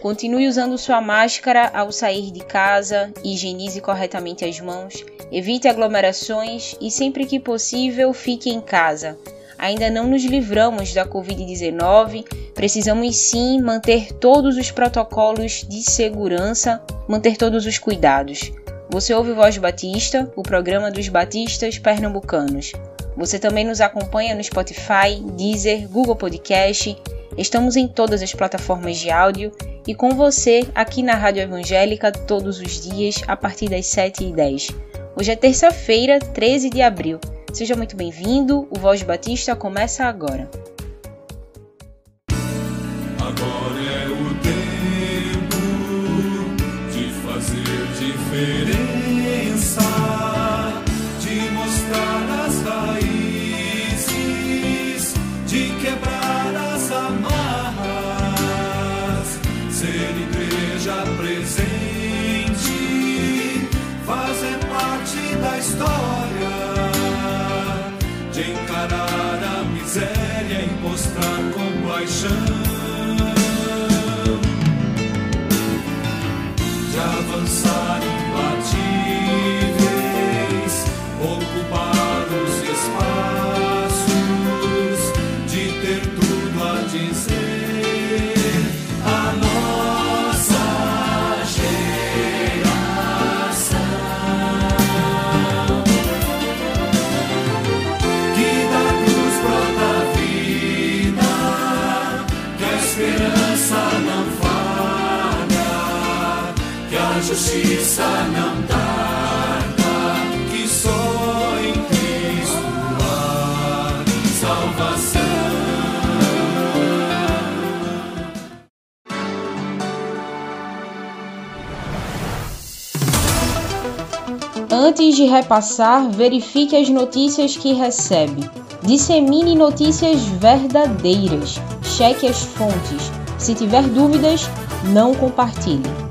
Continue usando sua máscara ao sair de casa, higienize corretamente as mãos, evite aglomerações e, sempre que possível, fique em casa. Ainda não nos livramos da Covid-19, precisamos sim manter todos os protocolos de segurança, manter todos os cuidados. Você ouve Voz Batista, o programa dos batistas pernambucanos. Você também nos acompanha no Spotify, Deezer, Google Podcast. Estamos em todas as plataformas de áudio e com você aqui na Rádio Evangélica todos os dias a partir das 7h10. Hoje é terça-feira, 13 de abril. Seja muito bem-vindo, o Voz Batista começa agora. Agora é o tempo de fazer diferença, justiça não tarda, que só em Cristo há salvação. Antes de repassar, verifique as notícias que recebe. Dissemine notícias verdadeiras. Cheque as fontes. Se tiver dúvidas, não compartilhe.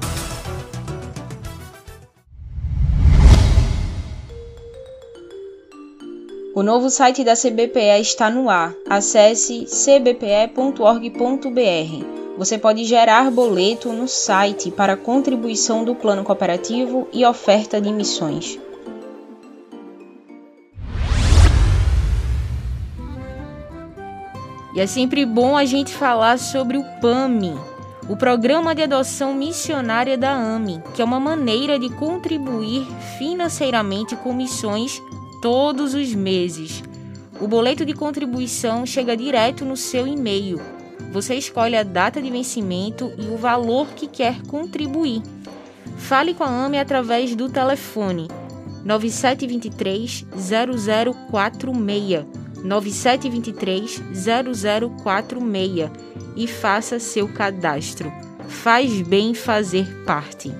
O novo site da CBPE está no ar. Acesse cbpe.org.br. Você pode gerar boleto no site para contribuição do plano cooperativo e oferta de missões. E é sempre bom a gente falar sobre o PAMI, o Programa de Adoção Missionária da AMI, que é uma maneira de contribuir financeiramente com missões todos os meses. O boleto de contribuição chega direto no seu e-mail. Você escolhe a data de vencimento e o valor que quer contribuir. Fale com a AME através do telefone 9723 0046 9723 0046 e faça seu cadastro. Faz bem fazer parte.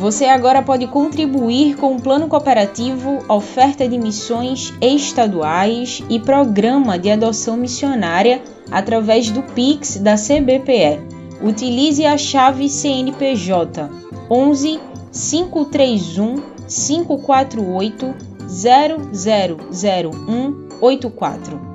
Você agora pode contribuir com o plano cooperativo, oferta de missões estaduais e programa de adoção missionária através do Pix da CBPE. Utilize a chave CNPJ 11 531 548 000184.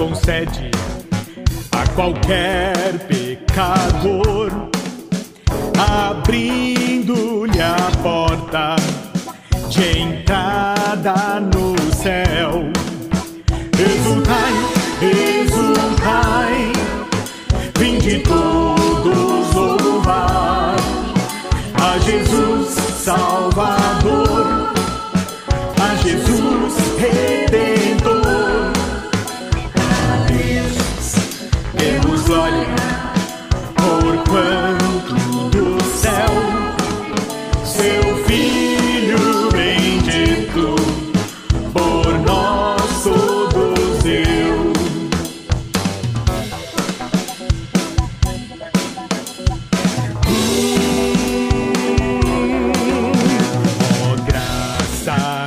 Concede a qualquer pecador, abrindo-lhe a porta de entrada no céu. Exultai, exultai, vinde todos louvar a Jesus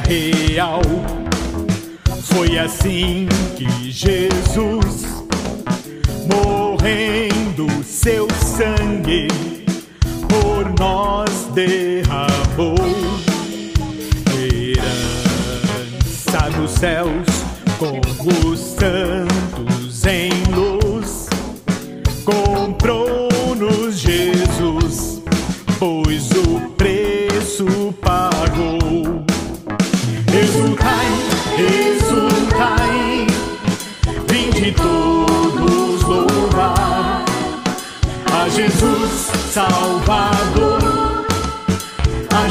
real, foi assim que Jesus, morrendo seu sangue, por nós derramou. Herança dos céus, com os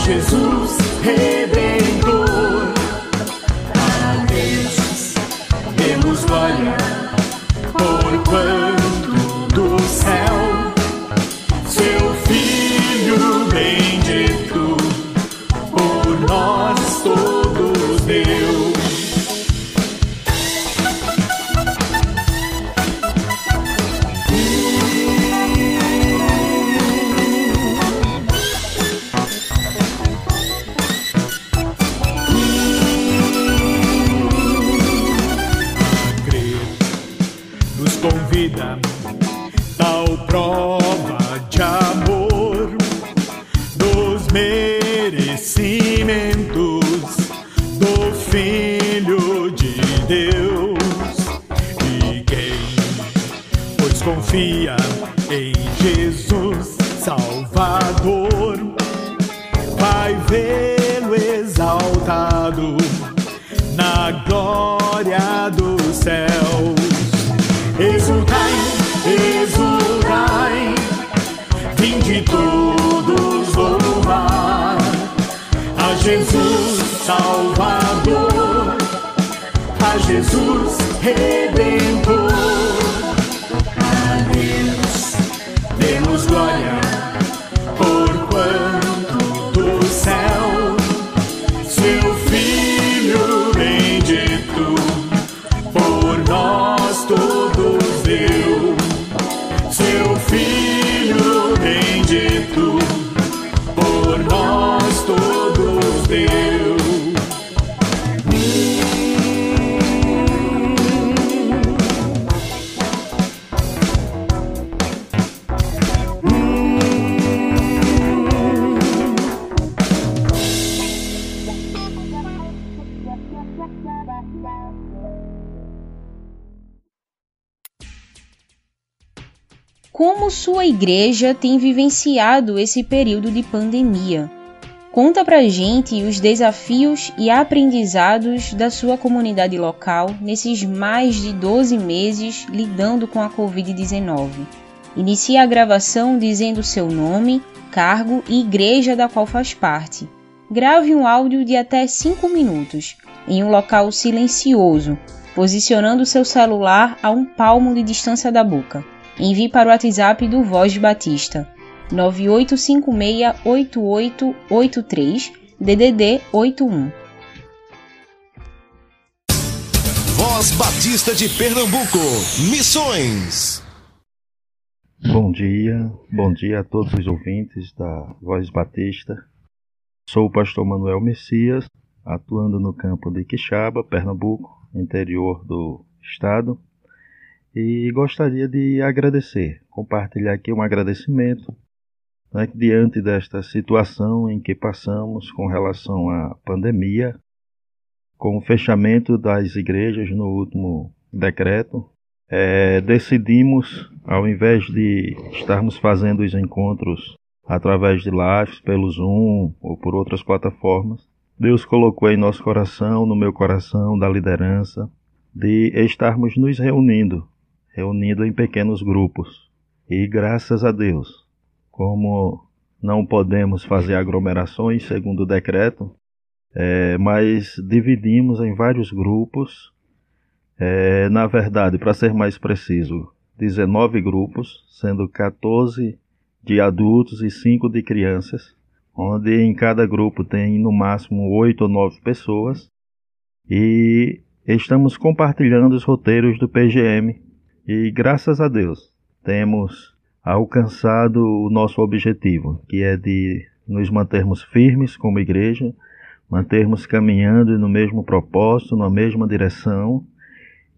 Jesus Redentor. Jesus Salvador, a Jesus Redentor. Como sua igreja tem vivenciado esse período de pandemia? Conta pra gente os desafios e aprendizados da sua comunidade local nesses mais de 12 meses lidando com a Covid-19. Inicie a gravação dizendo seu nome, cargo e igreja da qual faz parte. Grave um áudio de até 5 minutos, em um local silencioso, posicionando seu celular a um palmo de distância da boca. Envie para o WhatsApp do Voz Batista 98568883 DDD 81. Voz Batista de Pernambuco. Missões. Bom dia, bom dia a todos os ouvintes da Voz Batista. Sou o pastor Manuel Messias, atuando no campo de Quixaba, Pernambuco, interior do estado, e gostaria de agradecer, compartilhar aqui um agradecimento né, diante desta situação em que passamos com relação à pandemia, com o fechamento das igrejas no último decreto, é, decidimos, ao invés de estarmos fazendo os encontros através de lives, pelo Zoom ou por outras plataformas, Deus colocou em nosso coração, no meu coração, da liderança, de estarmos nos reunindo, reunindo em pequenos grupos. E graças a Deus, como não podemos fazer aglomerações segundo o decreto, é, mas dividimos em vários grupos. É, na verdade, para ser mais preciso, 19 grupos, sendo 14 de adultos e 5 de crianças, onde em cada grupo tem no máximo 8 ou 9 pessoas. E estamos compartilhando os roteiros do PGM e graças a Deus temos alcançado o nosso objetivo, que é de nos mantermos firmes como igreja, mantermos caminhando no mesmo propósito, na mesma direção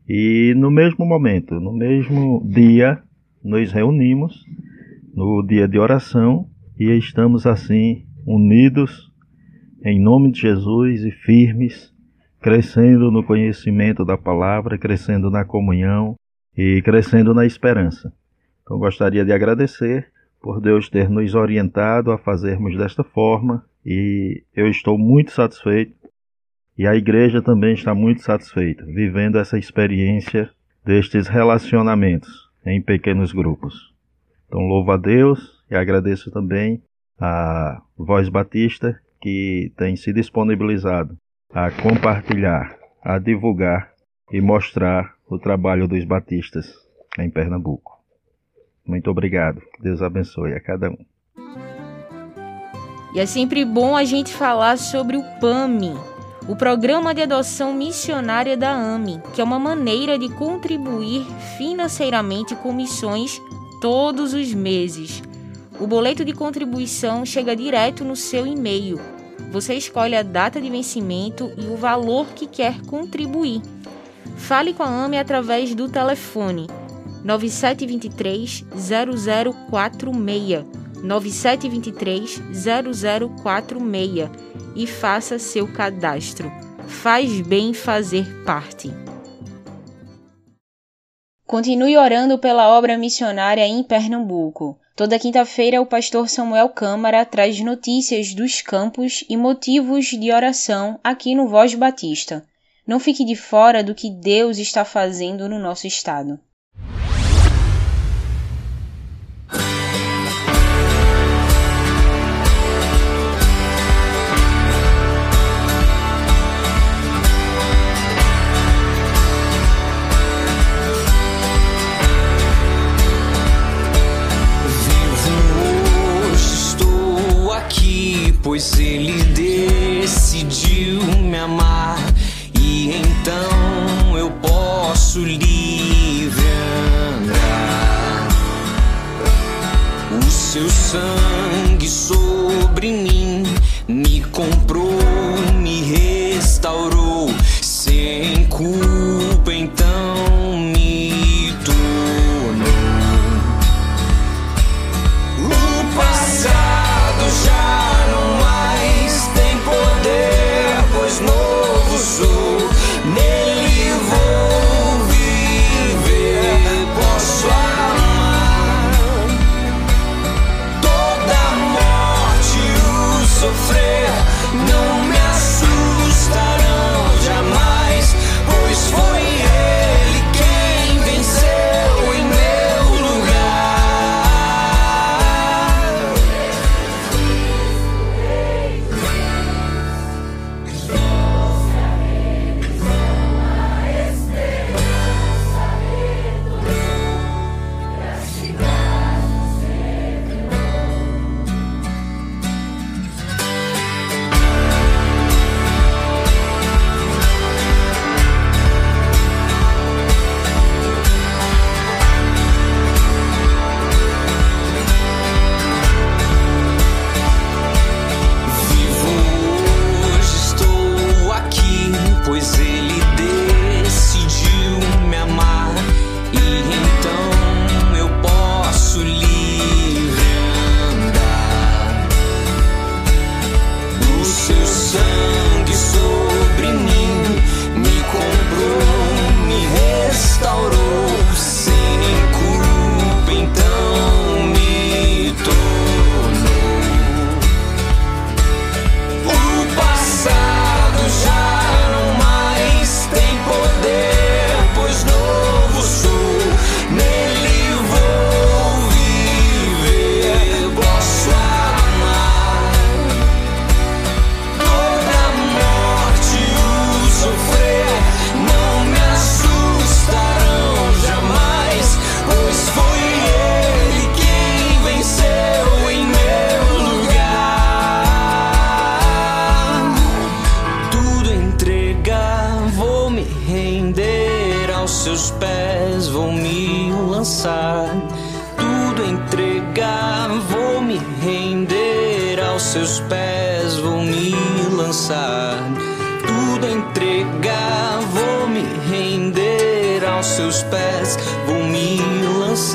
e no mesmo momento, no mesmo dia, nos reunimos no dia de oração e estamos assim unidos em nome de Jesus e firmes, crescendo no conhecimento da palavra, crescendo na comunhão e crescendo na esperança. Então gostaria de agradecer por Deus ter nos orientado a fazermos desta forma e eu estou muito satisfeito e a igreja também está muito satisfeita, vivendo essa experiência destes relacionamentos em pequenos grupos. Então louvo a Deus e agradeço também a Voz Batista que tem se disponibilizado a compartilhar, a divulgar e mostrar o trabalho dos batistas em Pernambuco. Muito obrigado. Deus abençoe a cada um. E é sempre bom a gente falar sobre o PAMI, o Programa de Adoção Missionária da AMI, que é uma maneira de contribuir financeiramente com missões todos os meses. O boleto de contribuição chega direto no seu e-mail. Você escolhe a data de vencimento e o valor que quer contribuir. Fale com a AME através do telefone 9723 0046 9723 0046 e faça seu cadastro. Faz bem fazer parte. Continue orando pela obra missionária em Pernambuco. Toda quinta-feira, o pastor Samuel Câmara traz notícias dos campos e motivos de oração aqui no Voz Batista. Não fique de fora do que Deus está fazendo no nosso estado. pois ele decidiu me amar posso livre andar. O seu sangue sobre mim me comprou,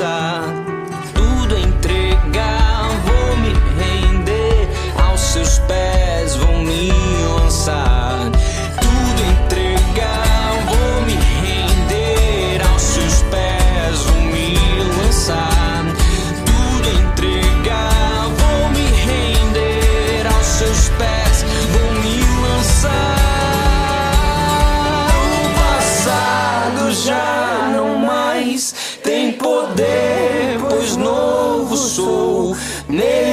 lançar, nele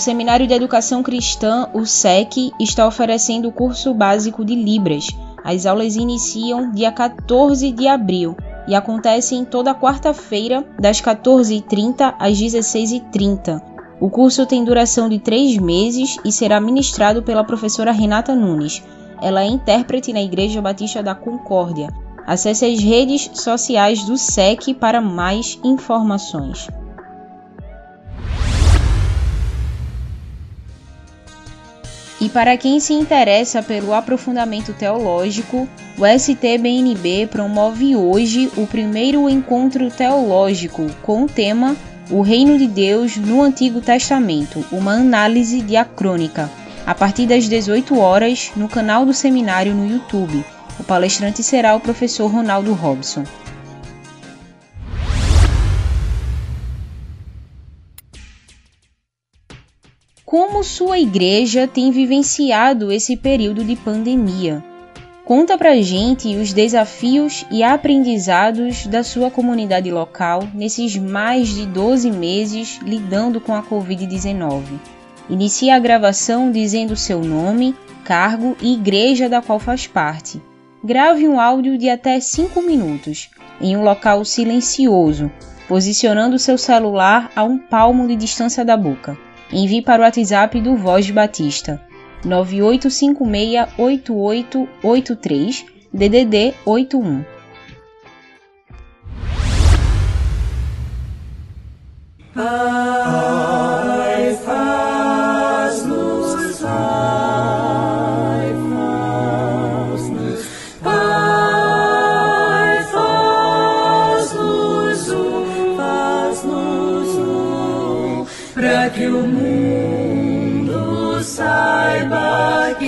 O Seminário de Educação Cristã, o SEC, está oferecendo o curso básico de Libras. As aulas iniciam dia 14 de abril e acontecem toda quarta-feira, das 14h30 às 16h30. O curso tem duração de três meses e será ministrado pela professora Renata Nunes. Ela é intérprete na Igreja Batista da Concórdia. Acesse as redes sociais do SEC para mais informações. E para quem se interessa pelo aprofundamento teológico, o STBNB promove hoje o primeiro encontro teológico com o tema O Reino de Deus no Antigo Testamento, uma análise diacrônica, a partir das 18 horas no canal do seminário no YouTube. O palestrante será o professor Ronaldo Robson. Como sua igreja tem vivenciado esse período de pandemia? Conta pra gente os desafios e aprendizados da sua comunidade local nesses mais de 12 meses lidando com a Covid-19. Inicie a gravação dizendo seu nome, cargo e igreja da qual faz parte. Grave um áudio de até 5 minutos, em um local silencioso, posicionando seu celular a um palmo de distância da boca. Envie para o WhatsApp do Voz Batista 98568883 DDD 81. Pai,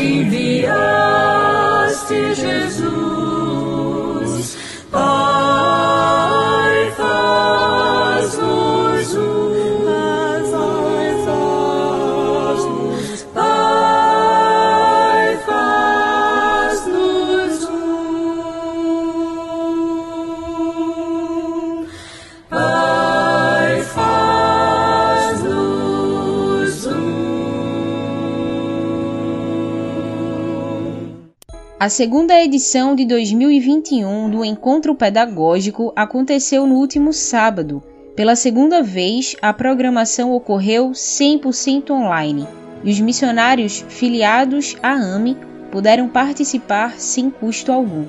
baby. A segunda edição de 2021 do Encontro Pedagógico aconteceu no último sábado. Pela segunda vez, a programação ocorreu 100% online e os missionários filiados à AME puderam participar sem custo algum.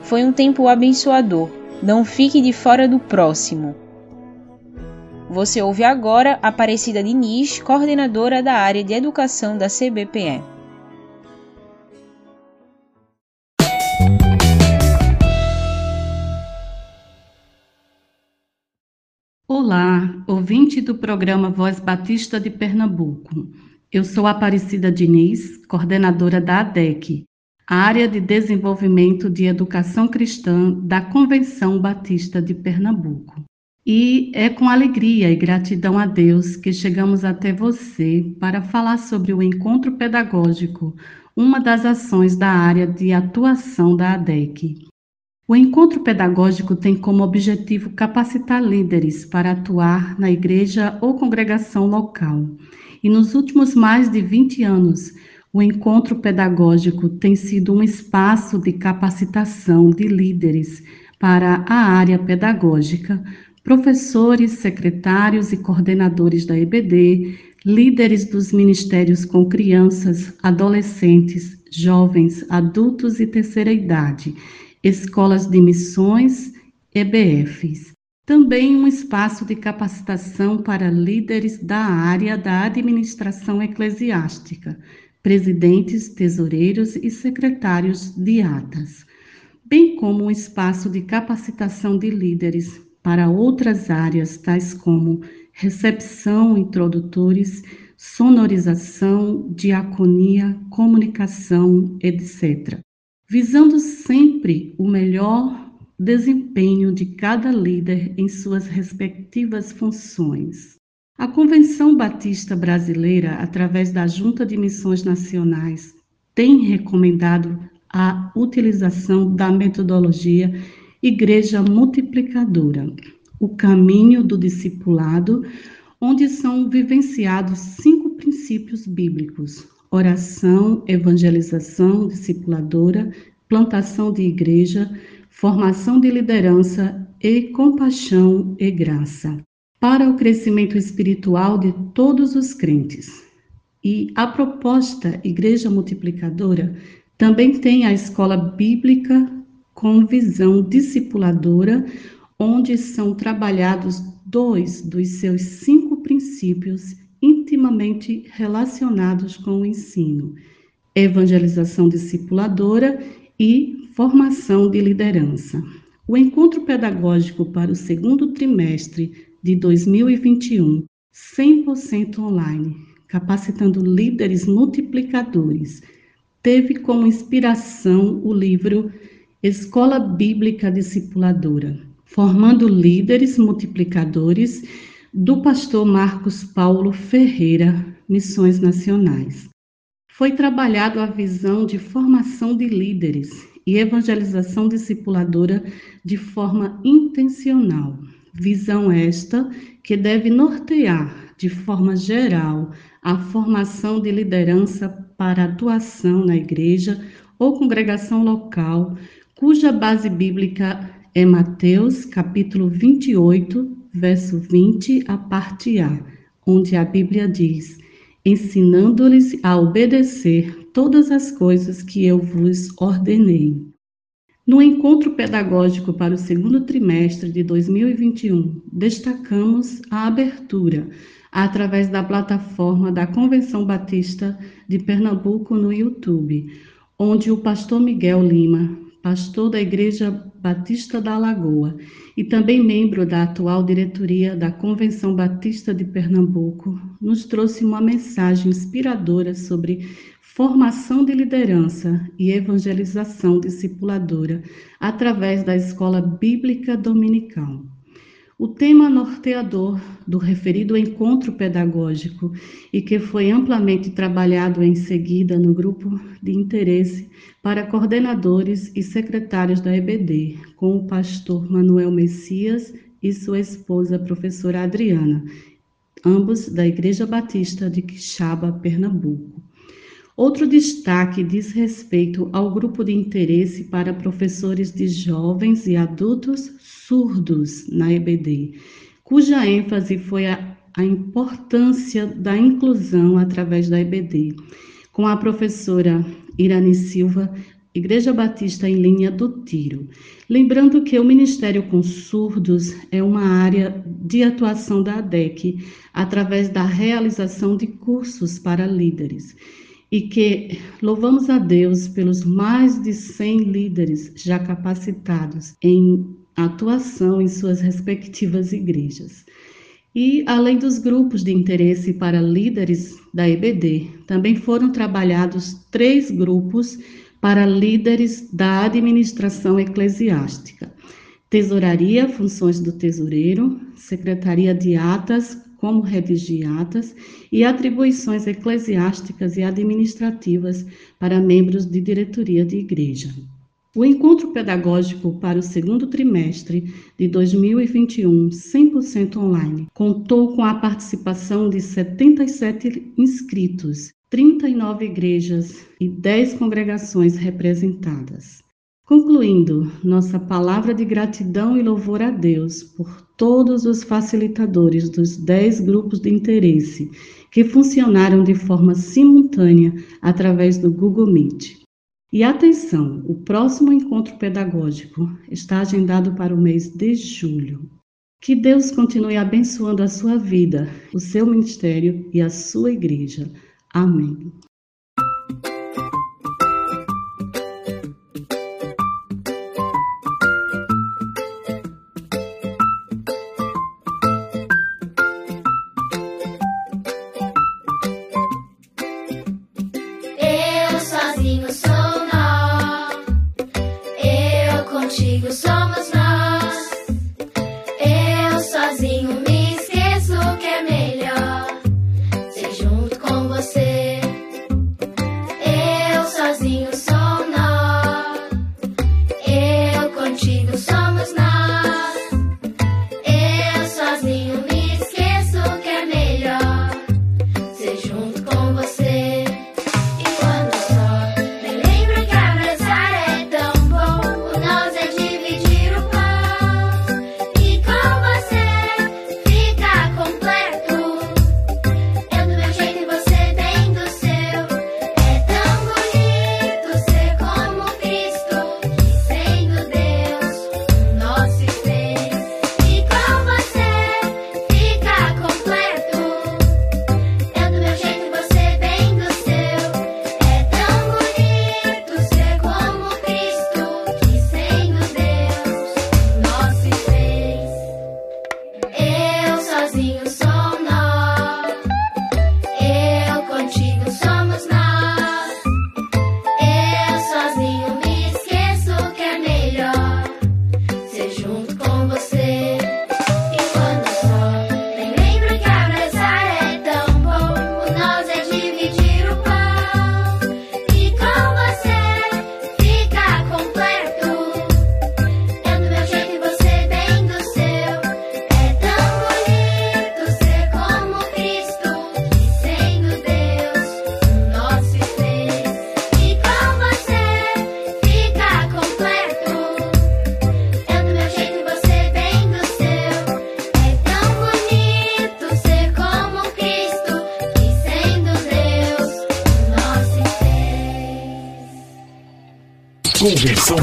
Foi um tempo abençoador. Não fique de fora do próximo. Você ouve agora Aparecida Diniz, coordenadora da área de educação da CBPE. Ouvinte do programa Voz Batista de Pernambuco. Eu sou Aparecida Diniz, coordenadora da ADEC, a área de desenvolvimento de educação cristã da Convenção Batista de Pernambuco. E é com alegria e gratidão a Deus que chegamos até você para falar sobre o encontro pedagógico, uma das ações da área de atuação da ADEC. O encontro pedagógico tem como objetivo capacitar líderes para atuar na igreja ou congregação local. E nos últimos mais de 20 anos, o encontro pedagógico tem sido um espaço de capacitação de líderes para a área pedagógica, professores, secretários e coordenadores da EBD, líderes dos ministérios com crianças, adolescentes, jovens, adultos e terceira idade, escolas de missões, EBFs. Também um espaço de capacitação para líderes da área da administração eclesiástica, presidentes, tesoureiros e secretários de atas, bem como um espaço de capacitação de líderes para outras áreas, tais como recepção, introdutores, sonorização, diaconia, comunicação, etc. Visando sempre o melhor desempenho de cada líder em suas respectivas funções. A Convenção Batista Brasileira, através da Junta de Missões Nacionais, tem recomendado a utilização da metodologia Igreja Multiplicadora, o caminho do discipulado, onde são vivenciados cinco princípios bíblicos: oração, evangelização discipuladora, plantação de igreja, formação de liderança e compaixão e graça, para o crescimento espiritual de todos os crentes. E a proposta Igreja Multiplicadora também tem a escola bíblica com visão discipuladora, onde são trabalhados dois dos seus cinco princípios intimamente relacionados com o ensino: evangelização discipuladora e formação de liderança. O encontro pedagógico para o segundo trimestre de 2021, 100% online, capacitando líderes multiplicadores, teve como inspiração o livro Escola Bíblica Discipuladora, formando líderes multiplicadores do pastor Marcos Paulo Ferreira, Missões Nacionais. Foi trabalhado a visão de formação de líderes e evangelização discipuladora de forma intencional. Visão esta que deve nortear de forma geral a formação de liderança para atuação na igreja ou congregação local, cuja base bíblica é Mateus, capítulo 28, verso 20, a parte A, onde a Bíblia diz: ensinando-lhes a obedecer todas as coisas que eu vos ordenei. No encontro pedagógico para o segundo trimestre de 2021, destacamos a abertura através da plataforma da Convenção Batista de Pernambuco no YouTube, onde o pastor Miguel Lima pastor da Igreja Batista da Lagoa e também membro da atual diretoria da Convenção Batista de Pernambuco, nos trouxe uma mensagem inspiradora sobre formação de liderança e evangelização discipuladora através da Escola Bíblica Dominical. O tema norteador do referido encontro pedagógico e que foi amplamente trabalhado em seguida no grupo de interesse para coordenadores e secretários da EBD, com o pastor Manuel Messias e sua esposa, professora Adriana, ambos da Igreja Batista de Quixaba, Pernambuco. Outro destaque diz respeito ao grupo de interesse para professores de jovens e adultos surdos na EBD, cuja ênfase foi a, a importância da inclusão através da EBD, com a professora Irani Silva, Igreja Batista em linha do tiro. Lembrando que o Ministério com Surdos é uma área de atuação da ADEC através da realização de cursos para líderes. E que louvamos a Deus pelos mais de 100 líderes já capacitados em atuação em suas respectivas igrejas. E, além dos grupos de interesse para líderes da EBD, também foram trabalhados três grupos para líderes da administração eclesiástica. Tesouraria, funções do tesoureiro, Secretaria de Atas, como redigir atas, e atribuições eclesiásticas e administrativas para membros de diretoria de igreja. O encontro pedagógico para o segundo trimestre de 2021, 100% online, contou com a participação de 77 inscritos 39 igrejas e 10 congregações representadas. Concluindo, nossa palavra de gratidão e louvor a Deus por todos os facilitadores dos 10 grupos de interesse que funcionaram de forma simultânea através do Google Meet. E atenção, o próximo encontro pedagógico está agendado para o mês de julho. Que Deus continue abençoando a sua vida, o seu ministério e a sua igreja. Amém.